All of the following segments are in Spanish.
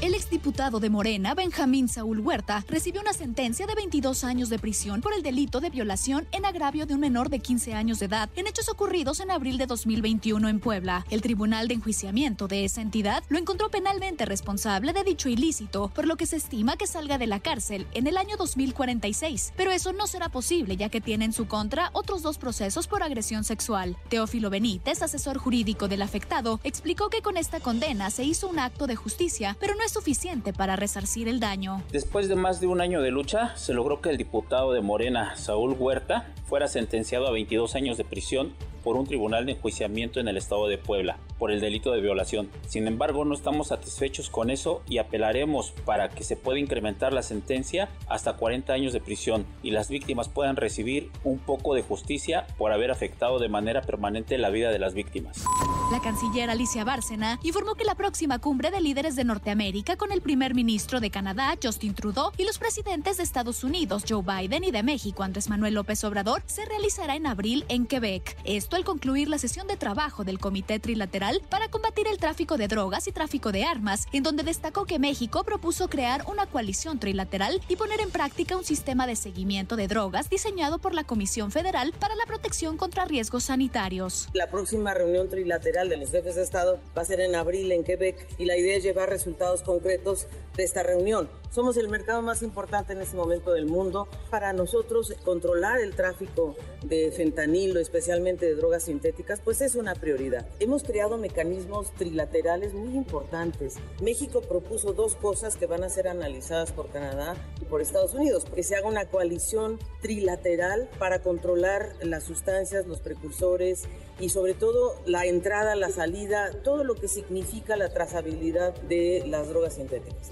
El exdiputado de Morena, Benjamín Saúl Huerta, recibió una sentencia de 22 años de prisión por el delito de violación en agravio de un menor de 15 años de edad en hechos ocurridos en abril de 2021 en Puebla. El Tribunal de Enjuiciamiento de esa entidad lo encontró penalmente responsable de dicho ilícito, por lo que se estima que salga de la cárcel en el año 2046. Pero eso no será posible ya que tiene en su contra otros dos procesos por agresión sexual. Teófilo Benítez, asesor jurídico del afectado, explicó que con esta condena se hizo un acto de justicia, pero no es suficiente para resarcir el daño. Después de más de un año de lucha, se logró que el diputado de Morena, Saúl Huerta, fuera sentenciado a 22 años de prisión por un tribunal de enjuiciamiento en el estado de Puebla por el delito de violación. Sin embargo, no estamos satisfechos con eso y apelaremos para que se pueda incrementar la sentencia hasta 40 años de prisión y las víctimas puedan recibir un poco de justicia por haber afectado de manera permanente la vida de las víctimas. La canciller Alicia Bárcena informó que la próxima cumbre de líderes de Norteamérica con el primer ministro de Canadá, Justin Trudeau, y los presidentes de Estados Unidos, Joe Biden, y de México, Andrés Manuel López Obrador, se realizará en abril en Quebec. Esto al concluir la sesión de trabajo del Comité Trilateral para combatir el tráfico de drogas y tráfico de armas, en donde destacó que México propuso crear una coalición trilateral y poner en práctica un sistema de seguimiento de drogas diseñado por la Comisión Federal para la Protección contra Riesgos Sanitarios. La próxima reunión trilateral de los jefes de Estado va a ser en abril en Quebec y la idea es llevar resultados concretos de esta reunión. Somos el mercado más importante en este momento del mundo. Para nosotros controlar el tráfico de fentanilo, especialmente de drogas sintéticas, pues es una prioridad. Hemos creado mecanismos trilaterales muy importantes. México propuso dos cosas que van a ser analizadas por Canadá y por Estados Unidos, que se haga una coalición trilateral para controlar las sustancias, los precursores y sobre todo la entrada, la salida, todo lo que significa la trazabilidad de las drogas sintéticas.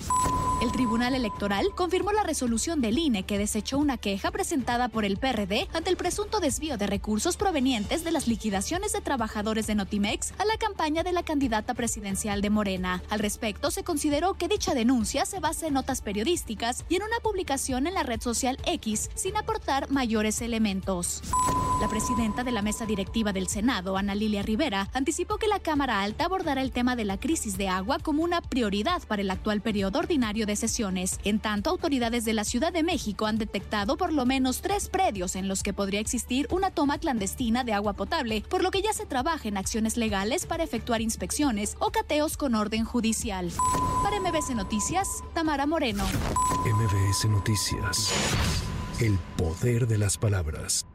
El Tribunal Electoral confirmó la resolución del INE que desechó una queja presentada por el PRD ante el presunto desvío de recursos provenientes de las liquidaciones de trabajadores de Notimex a la campaña de la candidata presidencial de Morena. Al respecto, se consideró que dicha denuncia se basa en notas periodísticas y en una publicación en la red social X sin aportar mayores elementos. La presidenta de la mesa directiva del Senado, Ana Lilia Rivera, anticipó que la Cámara Alta abordará el tema de la crisis de agua como una prioridad para el actual periodo ordinario sesiones. En tanto, autoridades de la Ciudad de México han detectado por lo menos tres predios en los que podría existir una toma clandestina de agua potable, por lo que ya se trabaja en acciones legales para efectuar inspecciones o cateos con orden judicial. Para MBC Noticias, Tamara Moreno. MBS Noticias. El poder de las palabras.